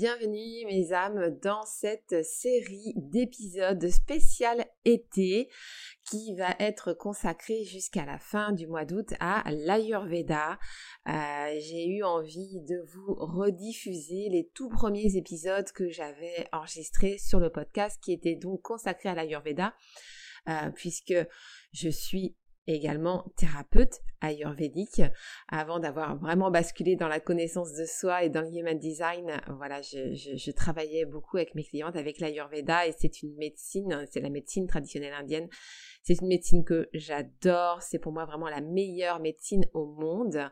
Bienvenue mes âmes dans cette série d'épisodes spécial été qui va être consacrée jusqu'à la fin du mois d'août à l'Ayurveda. Euh, j'ai eu envie de vous rediffuser les tout premiers épisodes que j'avais enregistrés sur le podcast qui étaient donc consacrés à l'Ayurveda euh, puisque je suis également thérapeute ayurvédique. Avant d'avoir vraiment basculé dans la connaissance de soi et dans le human design, voilà, je, travaillais beaucoup avec mes clientes avec l'ayurveda et c'est une médecine, c'est la médecine traditionnelle indienne c'est une médecine que j'adore. C'est pour moi vraiment la meilleure médecine au monde.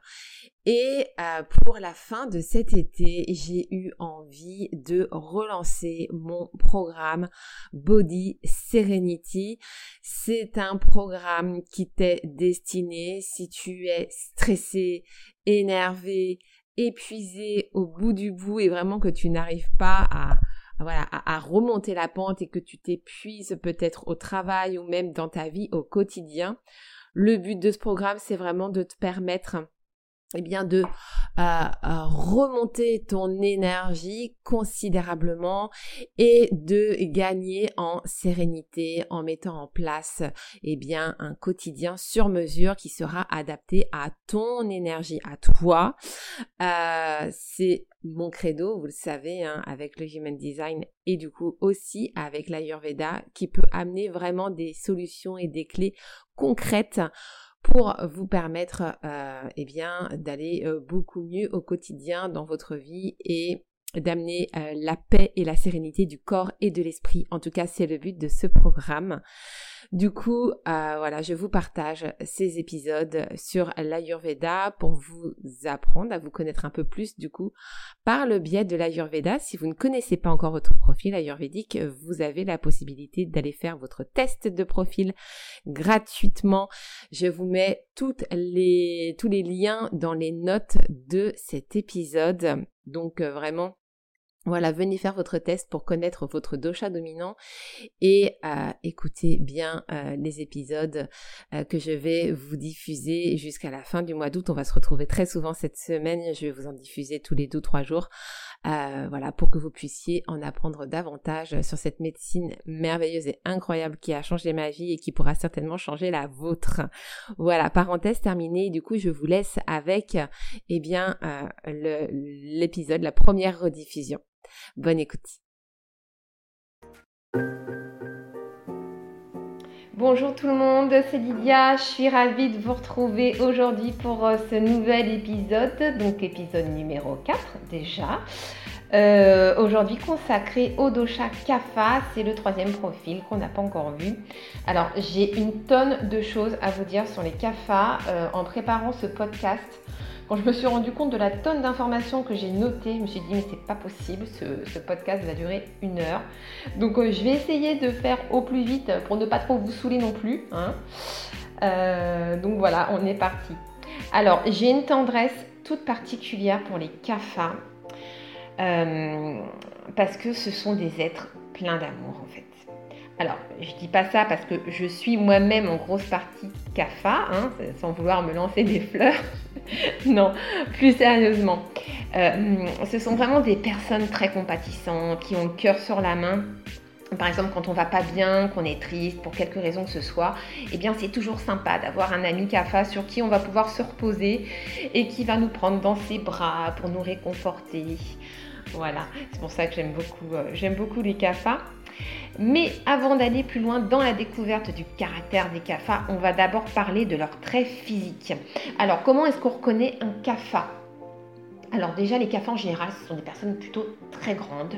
Et euh, pour la fin de cet été, j'ai eu envie de relancer mon programme Body Serenity. C'est un programme qui t'est destiné si tu es stressé, énervé, épuisé au bout du bout et vraiment que tu n'arrives pas à à, remonter la pente et que tu t'épuises peut-être au travail ou même dans ta vie au quotidien. Le but de ce programme, c'est vraiment de te permettre eh bien de euh, euh, remonter ton énergie considérablement et de gagner en sérénité en mettant en place eh bien un quotidien sur mesure qui sera adapté à ton énergie à toi. Euh, c'est mon credo vous le savez hein, avec le human design et du coup aussi avec l'ayurveda qui peut amener vraiment des solutions et des clés concrètes pour vous permettre euh, eh bien d'aller euh, beaucoup mieux au quotidien dans votre vie et d'amener euh, la paix et la sérénité du corps et de l'esprit. En tout cas, c'est le but de ce programme. Du coup, euh, voilà, je vous partage ces épisodes sur l'Ayurveda pour vous apprendre à vous connaître un peu plus, du coup, par le biais de l'Ayurveda. Si vous ne connaissez pas encore votre profil ayurvédique, vous avez la possibilité d'aller faire votre test de profil gratuitement. Je vous mets toutes les, tous les liens dans les notes de cet épisode. Donc, euh, vraiment, voilà, venez faire votre test pour connaître votre dosha dominant et euh, écoutez bien euh, les épisodes euh, que je vais vous diffuser jusqu'à la fin du mois d'août. On va se retrouver très souvent cette semaine. Je vais vous en diffuser tous les deux trois jours. voilà, pour que vous puissiez en apprendre davantage sur cette médecine merveilleuse et incroyable qui a changé ma vie et qui pourra certainement changer la vôtre. Voilà, parenthèse terminée. Du coup, je vous laisse avec eh bien l'épisode, la première rediffusion. Bonne écoute. Bonjour tout le monde, c'est Lydia, je suis ravie de vous retrouver aujourd'hui pour euh, ce nouvel épisode, donc épisode numéro 4 déjà. Euh, aujourd'hui consacré au dosha Kapha, c'est le troisième profil qu'on n'a pas encore vu. Alors j'ai une tonne de choses à vous dire sur les Kapha euh, en préparant ce podcast. Quand je me suis rendu compte de la tonne d'informations que j'ai notées, je me suis dit mais c'est pas possible, ce, podcast va durer une heure. Donc euh, je vais essayer de faire au plus vite pour ne pas trop vous saouler non plus. Hein. Euh, donc voilà, on est parti. Alors j'ai une tendresse toute particulière pour les CAFA euh, parce que ce sont des êtres pleins d'amour en fait. Alors, je dis pas ça parce que je suis moi-même en grosse partie CAFA, hein, sans vouloir me lancer des fleurs. non, plus sérieusement. Euh, ce sont vraiment des personnes très compatissantes, qui ont le cœur sur la main par exemple, quand on va pas bien, qu'on est triste pour quelque raison que ce soit, eh bien, c'est toujours sympa d'avoir un ami CAFA sur qui on va pouvoir se reposer et qui va nous prendre dans ses bras pour nous réconforter. Voilà, c'est pour ça que j'aime beaucoup, euh, les CAFA. Mais avant d'aller plus loin dans la découverte du caractère des CAFA, on va d'abord parler de leurs traits physiques. Alors, comment est-ce qu'on reconnaît un CAFA alors déjà, les CAFA en général, ce sont des personnes plutôt très grandes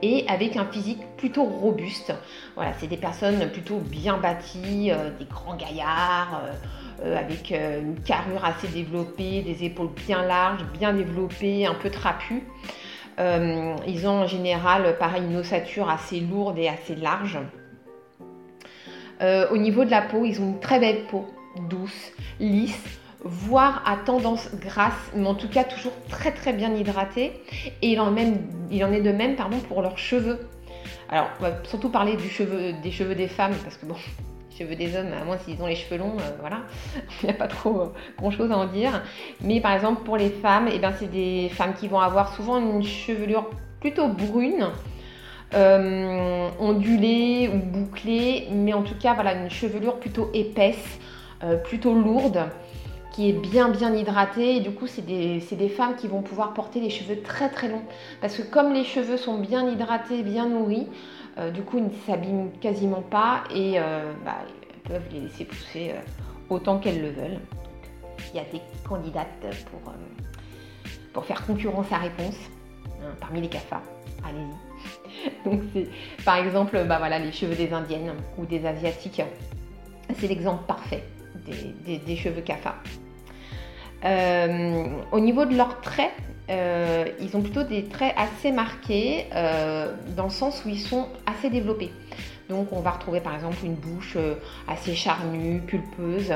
et avec un physique plutôt robuste. Voilà, c'est des personnes plutôt bien bâties, euh, des grands gaillards, euh, avec une carrure assez développée, des épaules bien larges, bien développées, un peu trapues. Ils ont en général, pareil, une ossature assez lourde et assez large. au niveau de la peau, ils ont une très belle peau, douce, lisse, voire à tendance grasse, mais en tout cas toujours très très bien hydraté. Et il en, est de même pardon, pour leurs cheveux. Alors, on va surtout parler des cheveux des femmes, parce que bon, les cheveux des hommes, à moins s'ils ont les cheveux longs, euh, voilà, il n'y a pas trop euh, grand chose à en dire. Mais par exemple, pour les femmes, eh ben, c'est des femmes qui vont avoir souvent une chevelure plutôt brune. Euh, ondulée ou bouclée, mais en tout cas voilà une chevelure plutôt épaisse, plutôt lourde qui est bien bien hydratée et du coup c'est des, des, femmes qui vont pouvoir porter les cheveux très très longs parce que comme les cheveux sont bien hydratés, bien nourris, euh, du coup ils ne s'abîment quasiment pas et euh, bah, peuvent les laisser pousser euh, autant qu'elles le veulent. il y a des candidates pour, pour faire concurrence à réponse hein, parmi les CAFA. Allez-y. Donc c'est par exemple bah, voilà, les cheveux des indiennes ou des asiatiques. C'est l'exemple parfait des, des, cheveux CAFA. Euh, au niveau de leurs traits, euh, ils ont plutôt des traits assez marqués euh, dans le sens où ils sont assez développés. Donc on va retrouver par exemple une bouche assez charnue, pulpeuse.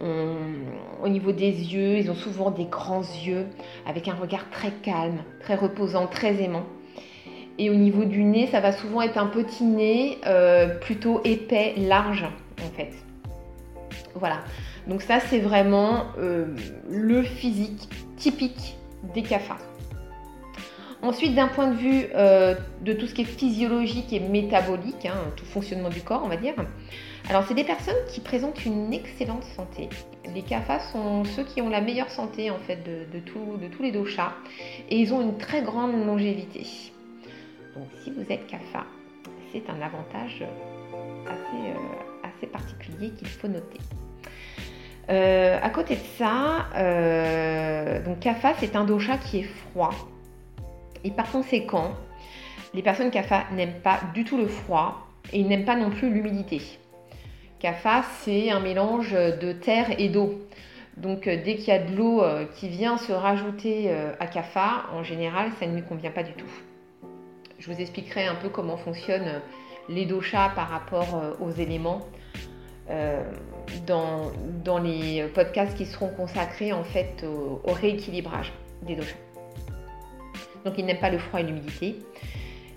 au niveau des yeux, ils ont souvent des grands yeux avec un regard très calme, très reposant, très aimant. Et au niveau du nez, ça va souvent être un petit nez plutôt épais, large en fait. Voilà. Donc ça, c'est vraiment euh, le physique typique des cafards. Ensuite, d'un point de vue euh, de tout ce qui est physiologique et métabolique, hein, tout fonctionnement du corps, on va dire, alors c'est des personnes qui présentent une excellente santé. Les CAFA sont ceux qui ont la meilleure santé en fait de, tous les doshas et ils ont une très grande longévité. Donc si vous êtes CAFA, c'est un avantage euh, assez particulier qu'il faut noter. Euh, à côté de ça, euh, donc Kapha, c'est un dosha qui est froid. Et par conséquent, les personnes Kapha n'aiment pas du tout le froid et ils n'aiment pas non plus l'humidité. Kapha, c'est un mélange de terre et d'eau. Donc euh, dès qu'il y a de l'eau qui vient se rajouter à Kapha, en général, ça ne lui convient pas du tout. Je vous expliquerai un peu comment fonctionnent les doshas par rapport aux éléments euh, dans, les podcasts qui seront consacrés en fait au, rééquilibrage des doshas. Donc ils n'aiment pas le froid et l'humidité.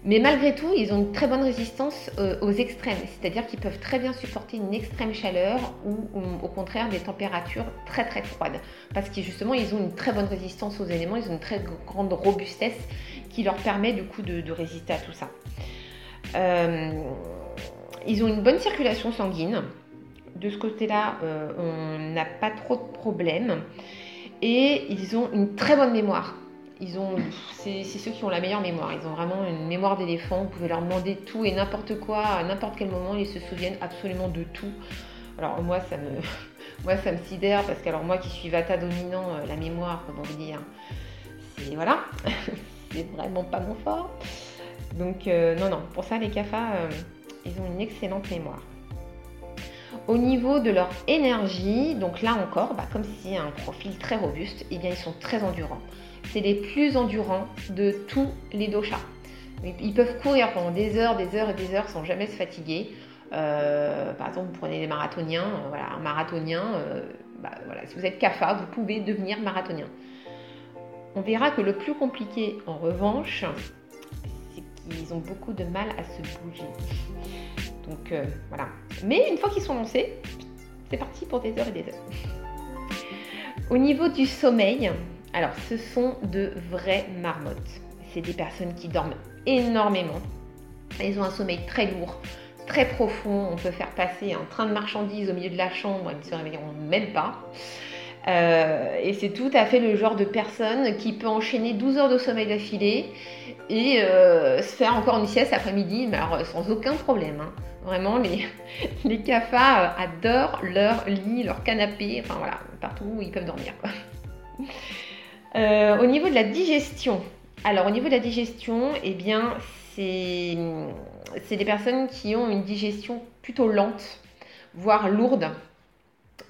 Mais malgré tout, ils ont une très bonne résistance euh, aux extrêmes, c'est-à-dire qu'ils peuvent très bien supporter une extrême chaleur ou, au contraire des températures très très froides. Parce que justement, ils ont une très bonne résistance aux éléments, ils ont une très grande robustesse qui leur permet du coup de, résister à tout ça. Euh, ils ont une bonne circulation sanguine, de ce côté-là, euh, on n'a pas trop de problèmes. Et ils ont une très bonne mémoire. Ils ont, c'est, ceux qui ont la meilleure mémoire. Ils ont vraiment une mémoire d'éléphant. Vous pouvez leur demander tout et n'importe quoi à n'importe quel moment. Ils se souviennent absolument de tout. Alors moi, ça me, moi, ça me sidère parce que moi qui suis Vata dominant, euh, la mémoire, comment vous dire, c'est voilà, c'est vraiment pas mon fort. Donc euh, non, non, pour ça les CAFA, ils ont une excellente mémoire. Au niveau de leur énergie, donc là encore, bah, comme si un profil très robuste, eh bien ils sont très endurants. C'est les plus endurants de tous les doshas. Ils peuvent courir pendant des heures, des heures et des heures sans jamais se fatiguer. Euh, par exemple, vous prenez les marathoniens, euh, voilà, un marathonien, euh, bah, voilà, si vous êtes CAFA, vous pouvez devenir marathonien. On verra que le plus compliqué, en revanche, c'est qu'ils ont beaucoup de mal à se bouger. Donc euh, voilà. Mais une fois qu'ils sont lancés, c'est parti pour des heures et des heures. Au niveau du sommeil, alors ce sont de vraies marmottes. C'est des personnes qui dorment énormément. Ils ont un sommeil très lourd, très profond. On peut faire passer un train de marchandises au milieu de la chambre, ils ne se réveilleront même pas. Euh, et c'est tout à fait le genre de personne qui peut enchaîner 12 heures de sommeil d'affilée et euh, se faire encore une sieste après-midi, alors sans aucun problème. Hein. Vraiment, les, les adorent leur lit, leur canapé, enfin voilà, partout où ils peuvent dormir. Euh, au niveau de la digestion, alors au niveau de la digestion, eh bien, c'est des personnes qui ont une digestion plutôt lente, voire lourde.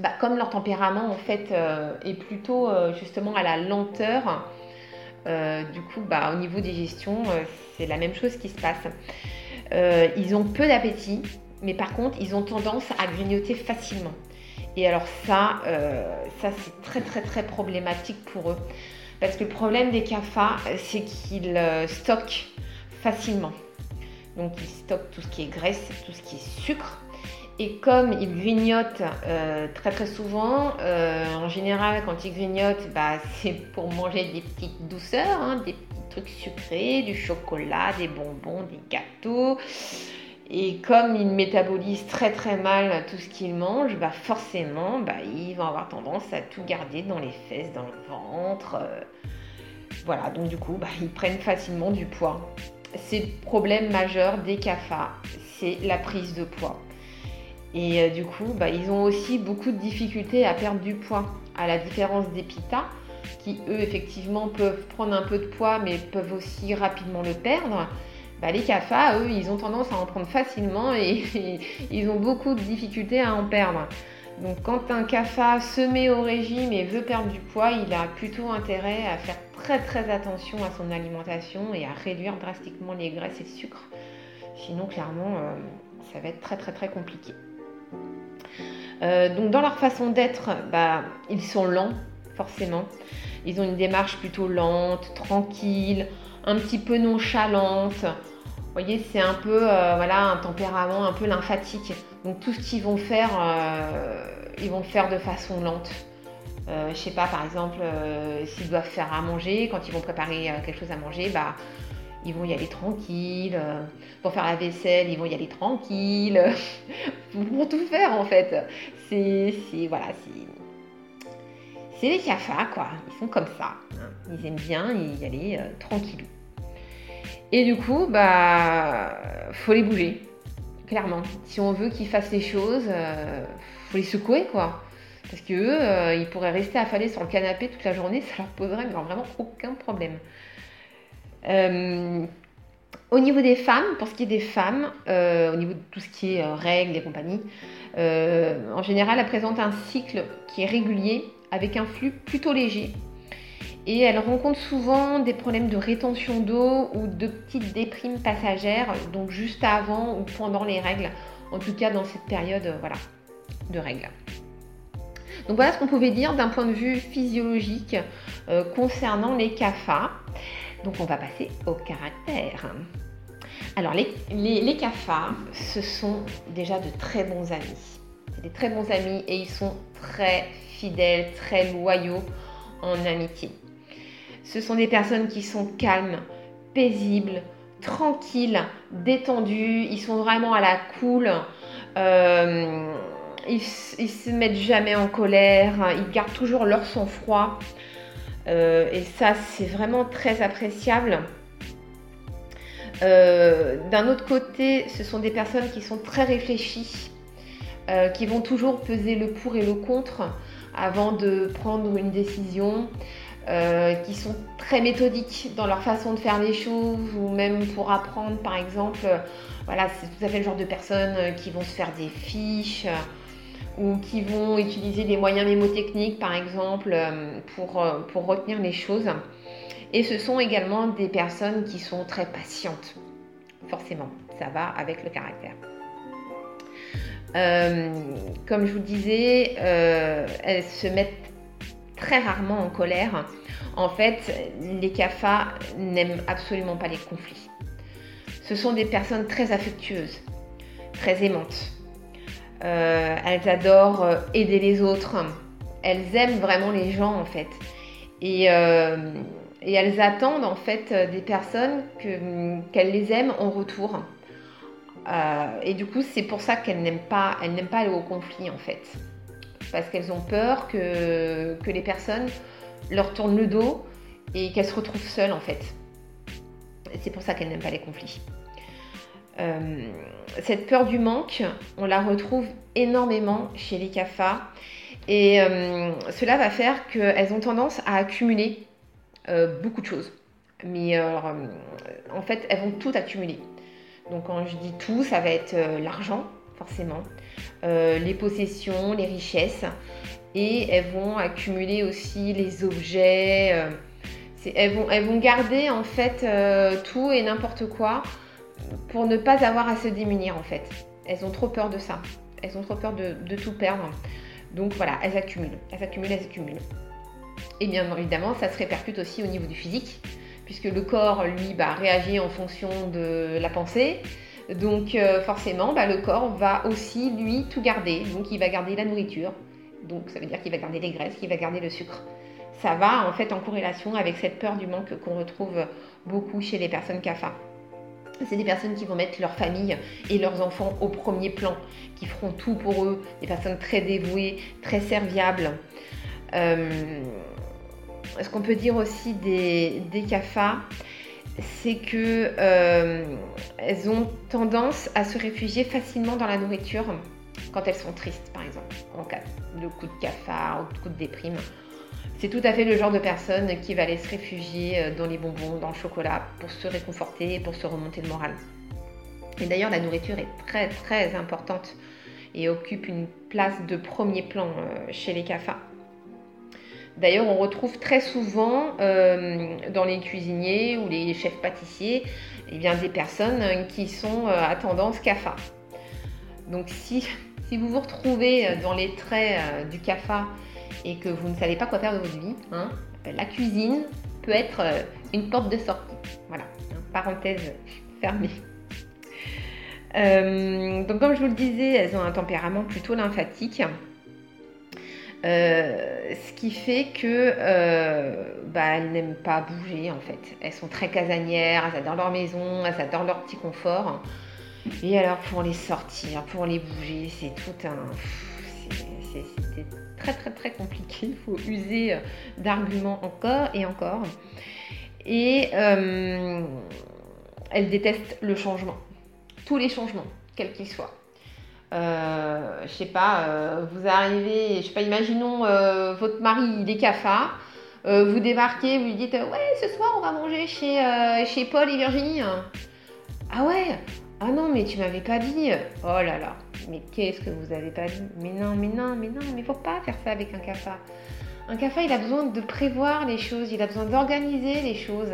Bah, comme leur tempérament en fait euh, est plutôt euh, justement à la lenteur, du coup, bah, au niveau digestion, c'est la même chose qui se passe. ils ont peu d'appétit, mais par contre, ils ont tendance à grignoter facilement. Et alors ça, ça c'est très très très problématique pour eux. Parce que le problème des cafards, c'est qu'ils euh, stockent facilement. Donc ils stockent tout ce qui est graisse, tout ce qui est sucre. Et comme ils grignotent euh, très très souvent, euh, en général quand ils grignotent, bah, c'est pour manger des petites douceurs, hein, des petits trucs sucrés, du chocolat, des bonbons, des gâteaux. Et comme ils métabolisent très très mal tout ce qu'ils mangent, bah forcément, bah, ils vont avoir tendance à tout garder dans les fesses, dans le ventre. Euh. voilà, donc du coup, bah, ils prennent facilement du poids. C'est le problème majeur des CAFA, c'est la prise de poids. Et euh, du coup, bah, ils ont aussi beaucoup de difficultés à perdre du poids, à la différence des PITA, qui eux, effectivement, peuvent prendre un peu de poids, mais peuvent aussi rapidement le perdre. Bah, les CAFA, eux, ils ont tendance à en prendre facilement et, ils ont beaucoup de difficultés à en perdre. Donc quand un CAFA se met au régime et veut perdre du poids, il a plutôt intérêt à faire très très attention à son alimentation et à réduire drastiquement les graisses et le sucre. Sinon, clairement, euh, ça va être très très très compliqué. Euh, donc dans leur façon d'être, bah, ils sont lents, forcément. Ils ont une démarche plutôt lente, tranquille, un petit peu nonchalante. Vous voyez, c'est un peu euh, voilà, un tempérament un peu lymphatique. Donc tout ce qu'ils vont faire, euh, ils vont le faire de façon lente. Euh, je sais pas, par exemple, s'ils doivent faire à manger, quand ils vont préparer quelque chose à manger, bah, ils vont y aller tranquille. pour faire la vaisselle, ils vont y aller tranquille. pour tout faire en fait. C'est, voilà, c'est, c'est les cafards quoi. Ils sont comme ça. Ils aiment bien y aller tranquille. Et du coup, bah, faut les bouger, clairement. Si on veut qu'ils fassent les choses, euh, faut les secouer, quoi. Parce que eux, euh, ils pourraient rester affalés sur le canapé toute la journée, ça leur poserait vraiment aucun problème. Euh, au niveau des femmes, pour ce qui est des femmes, au niveau de tout ce qui est règles et compagnie, en général, elles présentent un cycle qui est régulier avec un flux plutôt léger et elle rencontre souvent des problèmes de rétention d'eau ou de petites déprimes passagères, donc juste avant ou pendant les règles, en tout cas dans cette période euh, voilà, de règles. Donc voilà ce qu'on pouvait dire d'un point de vue physiologique euh, concernant les CAFA. Donc on va passer au caractère. Alors les, les, les CAFA, ce sont déjà de très bons amis. C'est des très bons amis et ils sont très fidèles, très loyaux en amitié. Ce sont des personnes qui sont calmes, paisibles, tranquilles, détendues. Ils sont vraiment à la cool. Euh, ils, ils, se mettent jamais en colère. Ils gardent toujours leur sang-froid. Euh, et ça, c'est vraiment très appréciable. Euh, d'un autre côté, ce sont des personnes qui sont très réfléchies, qui vont toujours peser le pour et le contre avant de prendre une décision. Euh, qui sont très méthodiques dans leur façon de faire les choses ou même pour apprendre par exemple. Euh, voilà, c'est tout à fait le genre de personnes euh, qui vont se faire des fiches ou qui vont utiliser des moyens mémotechniques par exemple pour, pour retenir les choses. Et ce sont également des personnes qui sont très patientes. Forcément, ça va avec le caractère. comme je vous disais, elles se mettent très rarement en colère. En fait, les CAFA n'aiment absolument pas les conflits. Ce sont des personnes très affectueuses, très aimantes. Euh, elles adorent euh, aider les autres. Elles aiment vraiment les gens en fait. Et, euh, elles attendent en fait des personnes qu'elles les aiment en retour. et du coup, c'est pour ça qu'elles n'aiment pas, aller au conflit en fait. Parce qu'elles ont peur que les personnes leur tournent le dos et qu'elles se retrouvent seules en fait. C'est pour ça qu'elles n'aiment pas les conflits. Euh, cette peur du manque, on la retrouve énormément chez les CAFA et euh, cela va faire qu'elles ont tendance à accumuler euh, beaucoup de choses. Mais en fait, elles vont tout accumuler. Donc quand je dis tout, ça va être l'argent, forcément, les possessions, les richesses, et elles vont accumuler aussi les objets. elles, elles vont garder en fait tout et n'importe quoi pour ne pas avoir à se démunir en fait. Elles ont trop peur de ça. Elles ont trop peur de, tout perdre. Donc voilà, elles accumulent, elles accumulent, elles accumulent. Et bien évidemment, ça se répercute aussi au niveau du physique, puisque le corps, lui, bah, réagit en fonction de la pensée. Donc euh, forcément, bah, le corps va aussi, lui, tout garder. Donc il va garder la nourriture. Donc ça veut dire qu'il va garder les graisses, qu'il va garder le sucre. Ça va en fait en corrélation avec cette peur du manque qu'on retrouve beaucoup chez les personnes CAFA c'est des personnes qui vont mettre leur famille et leurs enfants au premier plan, qui feront tout pour eux, des personnes très dévouées, très serviables. Euh, ce qu'on peut dire aussi des, des CAFA, c'est que euh, elles ont tendance à se réfugier facilement dans la nourriture quand elles sont tristes, par exemple, en cas de coup de cafard ou de coup de déprime. C'est tout à fait le genre de personne qui va aller se réfugier euh, dans les bonbons, dans le chocolat, pour se réconforter, pour se remonter le moral. Et d'ailleurs, la nourriture est très très importante et occupe une place de premier plan euh, chez les CAFA. D'ailleurs, on retrouve très souvent euh, dans les cuisiniers ou les chefs pâtissiers eh bien, des personnes qui sont à tendance CAFA. Donc si, si vous vous retrouvez dans les traits du CAFA et que vous ne savez pas quoi faire de votre vie, hein, la cuisine peut être euh, une porte de sortie. Voilà, parenthèse fermée. Euh, donc comme je vous le disais, elles ont un tempérament plutôt lymphatique. Euh, ce qui fait que bah, elles n'aiment pas bouger en fait. Elles sont très casanières, elles adorent leur maison, elles adorent leur petit confort. Et alors pour les sortir, pour les bouger, c'est tout un... C'est très très très compliqué. Il faut user euh, d'arguments encore et encore. Et euh, elle déteste le changement. Tous les changements, quels qu'ils soient. Euh, je sais pas, euh, vous arrivez, je sais pas, imaginons votre mari, il est vous débarquez, vous lui dites Ouais, ce soir on va manger chez, chez Paul et Virginie. Ah ouais Ah non, mais tu m'avais pas dit. Oh là là mais qu'est-ce que vous avez pas dit? Mais non, mais non, mais non, mais faut pas faire ça avec un CAFA. Un CAFA, il a besoin de prévoir les choses, il a besoin d'organiser les choses.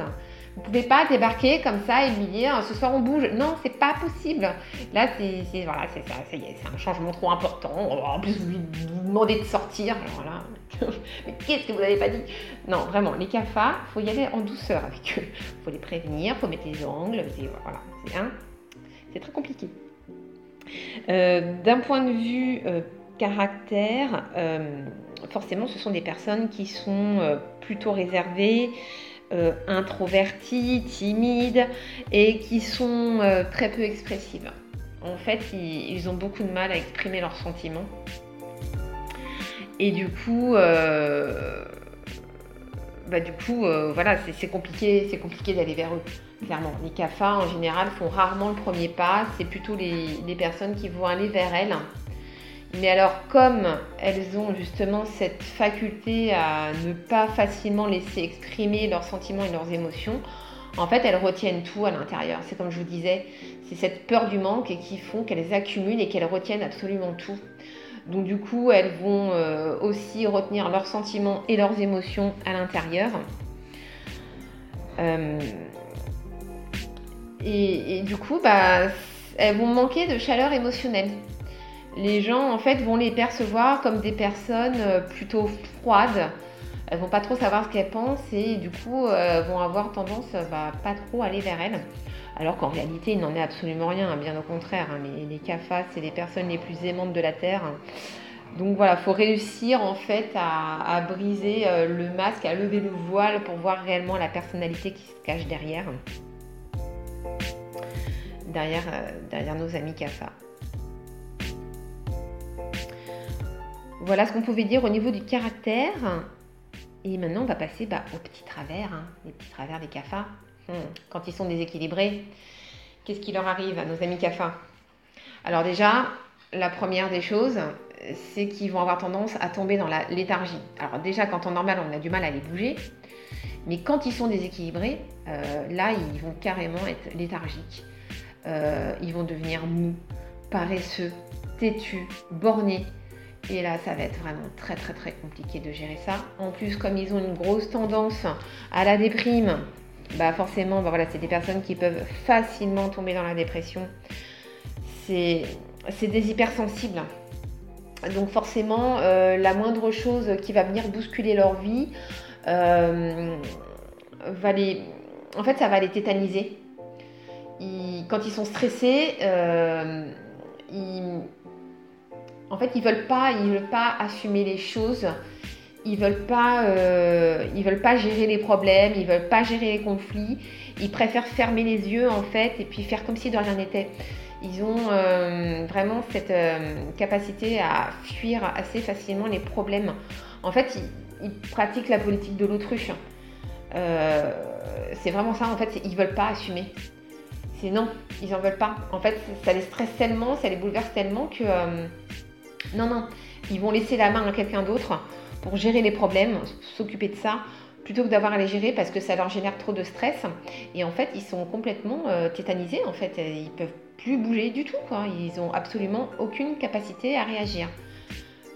Vous pouvez pas débarquer comme ça et lui dire ce soir on bouge. Non, c'est pas possible. Là, c'est voilà, c'est ça, c'est un changement trop important. En plus, vous lui demandez de sortir. Mais qu'est-ce que vous n'avez pas dit? Non, vraiment, les CAFA, faut y aller en douceur avec eux. Faut les prévenir, faut mettre les angles. Voilà, c'est très compliqué. Euh, d'un point de vue euh, caractère, euh, forcément, ce sont des personnes qui sont plutôt réservées, introverties, timides et qui sont très peu expressives. En fait, ils, ont beaucoup de mal à exprimer leurs sentiments. Et du coup, bah, du coup, voilà, c'est compliqué, c'est compliqué d'aller vers eux clairement. Les CAFA, en général, font rarement le premier pas. C'est plutôt les, personnes qui vont aller vers elles. Mais alors, comme elles ont justement cette faculté à ne pas facilement laisser exprimer leurs sentiments et leurs émotions, en fait, elles retiennent tout à l'intérieur. C'est comme je vous disais, c'est cette peur du manque qui font qu'elles accumulent et qu'elles retiennent absolument tout. Donc du coup, elles vont euh, aussi retenir leurs sentiments et leurs émotions à l'intérieur. Euh, et, du coup, bah, elles vont manquer de chaleur émotionnelle. Les gens, en fait, vont les percevoir comme des personnes euh, plutôt froides. Elles vont pas trop savoir ce qu'elles pensent et du coup, elles vont avoir tendance bah, pas trop aller vers elles. Alors qu'en réalité, il n'en est absolument rien, hein, bien au contraire. Hein. Les, les CAFAS, c'est les personnes les plus aimantes de la Terre. Donc voilà, il faut réussir en fait à, briser euh, le masque, à lever le voile pour voir réellement la personnalité qui se cache derrière. Derrière, derrière nos amis CAFA. Voilà ce qu'on pouvait dire au niveau du caractère. Et maintenant, on va passer bah, aux petits travers, hein, les petits travers des CAFA. Hmm. Quand ils sont déséquilibrés, qu'est-ce qui leur arrive à nos amis CAFA Alors déjà, la première des choses, c'est qu'ils vont avoir tendance à tomber dans la léthargie. Alors déjà, quand on normal, on a du mal à les bouger. Mais quand ils sont déséquilibrés, euh, là, ils vont carrément être léthargiques. Euh, ils vont devenir mous, paresseux, têtus, bornés. Et là, ça va être vraiment très très très compliqué de gérer ça. En plus, comme ils ont une grosse tendance à la déprime, bah forcément, bah voilà, c'est des personnes qui peuvent facilement tomber dans la dépression. C'est des hypersensibles. Donc forcément, euh, la moindre chose qui va venir bousculer leur vie euh, va les... En fait, ça va les tétaniser. Quand ils sont stressés, euh, ils en fait, ils veulent pas, ils veulent pas assumer les choses. Ils veulent pas, euh, ils veulent pas gérer les problèmes. Ils veulent pas gérer les conflits. Ils préfèrent fermer les yeux en fait et puis faire comme si de rien n'était. Ils ont euh, vraiment cette capacité à fuir assez facilement les problèmes. En fait, ils, pratiquent la politique de l'autruche. c'est vraiment ça. En fait, ils veulent pas assumer. C'est non, ils en veulent pas. En fait, ça les stresse tellement, ça les bouleverse tellement que non, non, ils vont laisser la main à quelqu'un d'autre pour gérer les problèmes, s'occuper de ça, plutôt que d'avoir à les gérer parce que ça leur génère trop de stress. Et en fait, ils sont complètement euh, tétanisés, en fait. Ils peuvent plus bouger du tout, quoi. Ils ont absolument aucune capacité à réagir.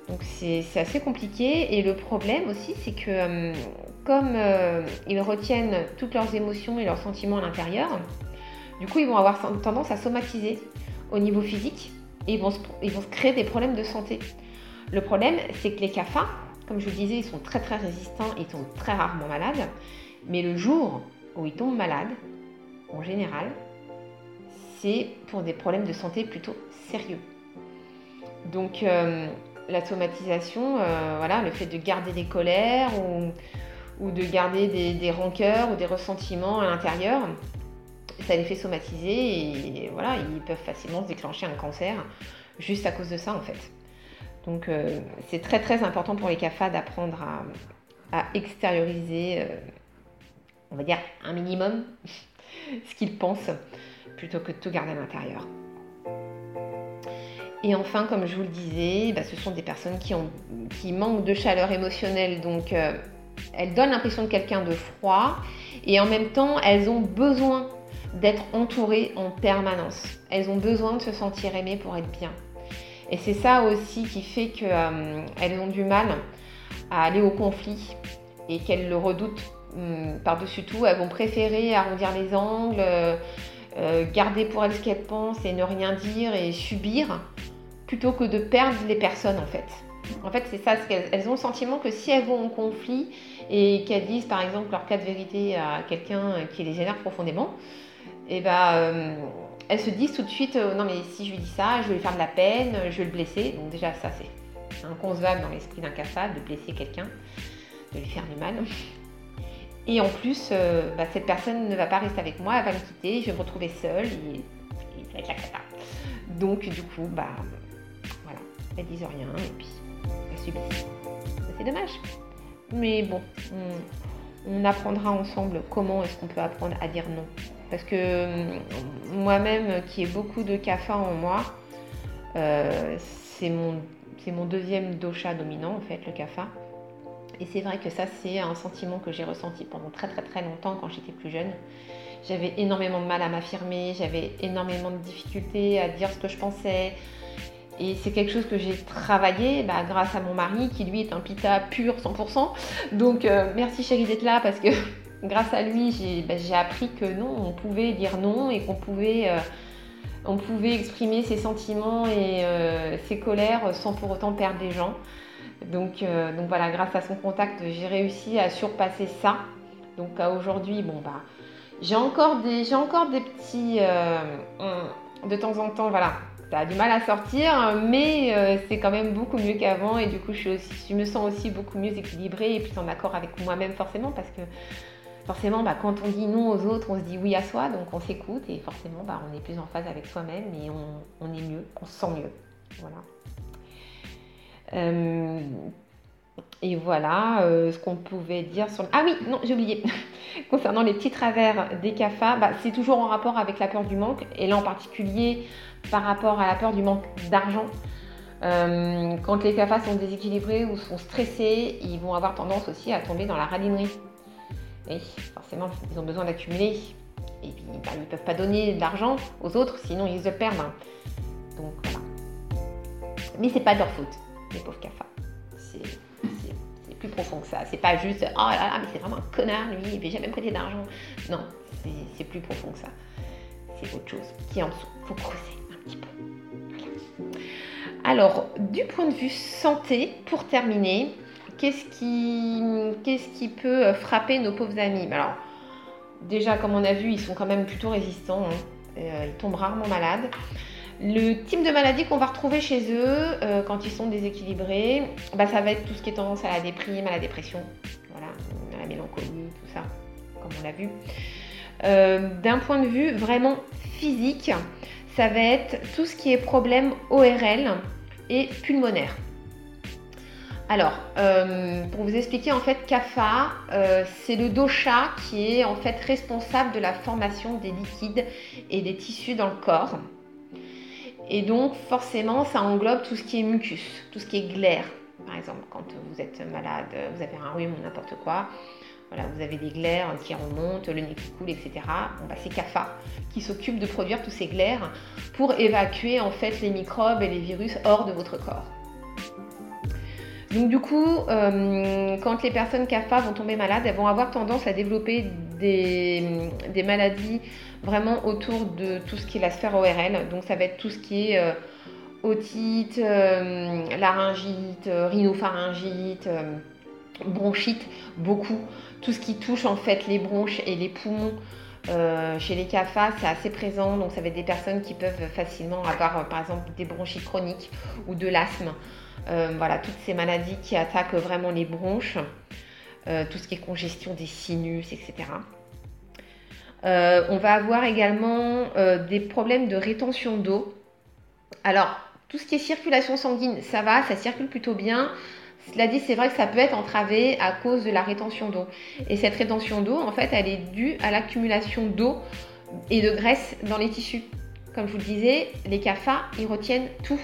Donc c'est assez compliqué. Et le problème aussi, c'est que euh, comme euh, ils retiennent toutes leurs émotions et leurs sentiments à l'intérieur, du coup, ils vont avoir tendance à somatiser au niveau physique et ils vont, se, créer des problèmes de santé. Le problème, c'est que les CAFA, comme je vous disais, ils sont très très résistants, ils sont très rarement malades. Mais le jour où ils tombent malades, en général, c'est pour des problèmes de santé plutôt sérieux. Donc euh, la somatisation, euh, voilà, le fait de garder des colères ou, ou de garder des, des, rancœurs ou des ressentiments à l'intérieur, ça les fait somatiser et voilà, ils peuvent facilement se déclencher un cancer juste à cause de ça en fait. Donc euh, c'est très très important pour les CAFA d'apprendre à, extérioriser, euh, on va dire, un minimum ce qu'ils pensent plutôt que de tout garder à l'intérieur. Et enfin, comme je vous le disais, bah, ce sont des personnes qui, ont, qui manquent de chaleur émotionnelle, donc euh, elles donnent l'impression de quelqu'un de froid, et en même temps, elles ont besoin d'être entourées en permanence. Elles ont besoin de se sentir aimées pour être bien. Et c'est ça aussi qui fait qu'elles euh, ont du mal à aller au conflit et qu'elles le redoutent hum, par-dessus tout. Elles vont préférer arrondir les angles, euh, euh, garder pour elles ce qu'elles pensent et ne rien dire et subir plutôt que de perdre les personnes en fait. En fait, c'est ça, elles ont le sentiment que si elles vont au conflit et qu'elles disent par exemple leur cas de vérité à quelqu'un qui les énerve profondément, et bah, euh, elles se disent tout de suite euh, non mais si je lui dis ça, je vais lui faire de la peine, je vais le blesser. Donc déjà ça c'est inconcevable dans l'esprit d'un cafard de blesser quelqu'un, de lui faire du mal. Et en plus, euh, bah, cette personne ne va pas rester avec moi, elle va me quitter, je vais me retrouver seule et, et avec la cata. Donc du coup, bah voilà, elles disent rien et puis elles subissent. C'est dommage. Mais bon, on apprendra ensemble comment est-ce qu'on peut apprendre à dire non parce que euh, moi-même, qui ai beaucoup de CAFA en moi, euh, c'est mon, deuxième dosha dominant, en fait, le CAFA. Et c'est vrai que ça, c'est un sentiment que j'ai ressenti pendant très très très longtemps quand j'étais plus jeune. J'avais énormément de mal à m'affirmer, j'avais énormément de difficultés à dire ce que je pensais. Et c'est quelque chose que j'ai travaillé bah, grâce à mon mari qui lui est un pita pur 100%. Donc euh, merci chérie d'être là parce que grâce à lui, ben, j'ai appris que non, on pouvait dire non et qu'on pouvait, euh, exprimer ses sentiments et euh, ses colères sans pour autant perdre les gens. Donc, euh, donc voilà, grâce à son contact, j'ai réussi à surpasser ça. Donc aujourd'hui, bon bah, j'ai encore des, encore des petits, de temps en temps, voilà, ça a du mal à sortir, mais c'est quand même beaucoup mieux qu'avant et du coup je me sens aussi beaucoup mieux équilibrée et plus en accord avec moi-même forcément parce que forcément, bah, quand on dit non aux autres, on se dit oui à soi, donc on s'écoute et forcément, bah, on est plus en phase avec soi-même et on, est mieux, on se sent mieux. Voilà. Euh, et voilà euh, ce qu'on pouvait dire sur. Ah oui, non, j'ai oublié. Concernant les petits travers des CAFA, bah, c'est toujours en rapport avec la peur du manque, et là en particulier par rapport à la peur du manque d'argent. Euh, quand les CAFA sont déséquilibrés ou sont stressés, ils vont avoir tendance aussi à tomber dans la radinerie. Oui, forcément, ils ont besoin d'accumuler. Et puis, bah, ils ne peuvent pas donner de l'argent aux autres, sinon ils se perdent. Donc voilà. Mais c'est pas de leur faute, les pauvres CAFA. C'est plus profond que ça. C'est pas juste oh là là, mais c'est vraiment un connard lui, il ne jamais prêter d'argent. Non, c'est plus profond que ça. C'est autre chose qui est en dessous. Faut creuser un petit peu. Alors, du point de vue santé, pour terminer, qu'est-ce qui, peut frapper nos pauvres amis? Alors, déjà, comme on a vu, ils sont quand même plutôt résistants. Hein. Euh, ils tombent rarement malades. Le type de maladie qu'on va retrouver chez eux euh, quand ils sont déséquilibrés, bah, ça va être tout ce qui est tendance à la déprime, à la dépression, voilà, à la mélancolie, tout ça, comme on l'a vu. Euh, d'un point de vue vraiment physique, ça va être tout ce qui est problème ORL et pulmonaire. Alors, euh, pour vous expliquer, en fait, CAFA, euh, c'est le dosha qui est en fait responsable de la formation des liquides et des tissus dans le corps. Et donc, forcément, ça englobe tout ce qui est mucus, tout ce qui est glaire. Par exemple, quand vous êtes malade, vous avez un rhume ou n'importe quoi, voilà, vous avez des glaires qui remontent, le nez qui coule, etc. Bon, bah, c'est CAFA qui s'occupe de produire tous ces glaires pour évacuer en fait les microbes et les virus hors de votre corps. Donc du coup, euh, quand les personnes CAFA vont tomber malades, elles vont avoir tendance à développer des, maladies vraiment autour de tout ce qui est la sphère ORL. Donc ça va être tout ce qui est euh, otite, euh, laryngite, rhinopharyngite, bronchite, beaucoup. Tout ce qui touche en fait les bronches et les poumons. chez les CAFA, c'est assez présent, donc ça va être des personnes qui peuvent facilement avoir par exemple des bronchites chroniques ou de l'asthme. Euh, voilà, toutes ces maladies qui attaquent vraiment les bronches, euh, tout ce qui est congestion des sinus, etc. Euh, on va avoir également des problèmes de rétention d'eau. Alors, tout ce qui est circulation sanguine, ça va, ça circule plutôt bien. Cela dit, c'est vrai que ça peut être entravé à cause de la rétention d'eau. Et cette rétention d'eau, en fait, elle est due à l'accumulation d'eau et de graisse dans les tissus. Comme je vous le disais, les CAFA, ils retiennent tout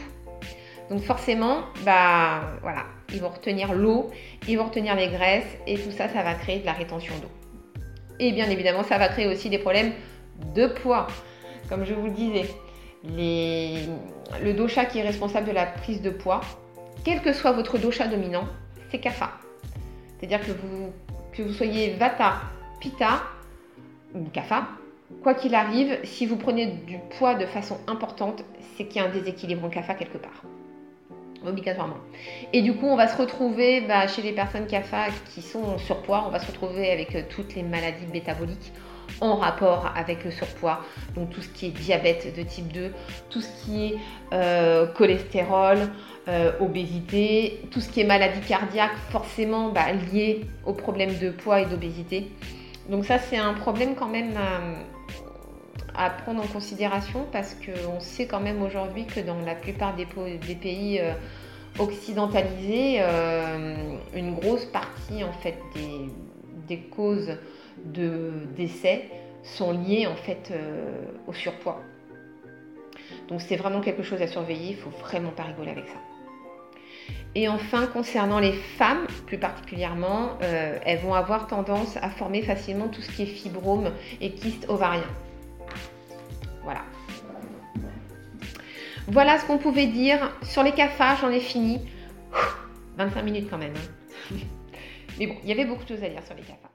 donc forcément, bah voilà, ils vont retenir l'eau, ils vont retenir les graisses et tout ça, ça va créer de la rétention d'eau. Et bien évidemment, ça va créer aussi des problèmes de poids. Comme je vous le disais, le dosha qui est responsable de la prise de poids, quel que soit votre dosha dominant, c'est kapha. C'est-à-dire que vous, soyez vata, pitta ou kapha, quoi qu'il arrive, si vous prenez du poids de façon importante, c'est qu'il y a un déséquilibre en kapha quelque part obligatoirement. Et du coup, on va se retrouver bah, chez les personnes CAFA qui sont en surpoids, on va se retrouver avec euh, toutes les maladies métaboliques en rapport avec le surpoids, donc tout ce qui est diabète de type 2, tout ce qui est euh, cholestérol, euh, obésité, tout ce qui est maladie cardiaque, forcément bah, lié aux problèmes de poids et d'obésité. Donc ça, c'est un problème quand même à prendre en considération parce qu'on sait quand même aujourd'hui que dans la plupart des, pays euh, occidentalisés, euh, une grosse partie en fait des, causes de décès sont liées en fait euh, au surpoids. Donc c'est vraiment quelque chose à surveiller, il faut vraiment pas rigoler avec ça. Et enfin, concernant les femmes, plus particulièrement, elles vont avoir tendance à former facilement tout ce qui est fibrome et kyste ovarien. Voilà ce qu'on pouvait dire. Sur les cafards, j'en ai fini. 25 minutes quand même. Hein. Mais bon, il y avait beaucoup de choses à dire sur les cafards.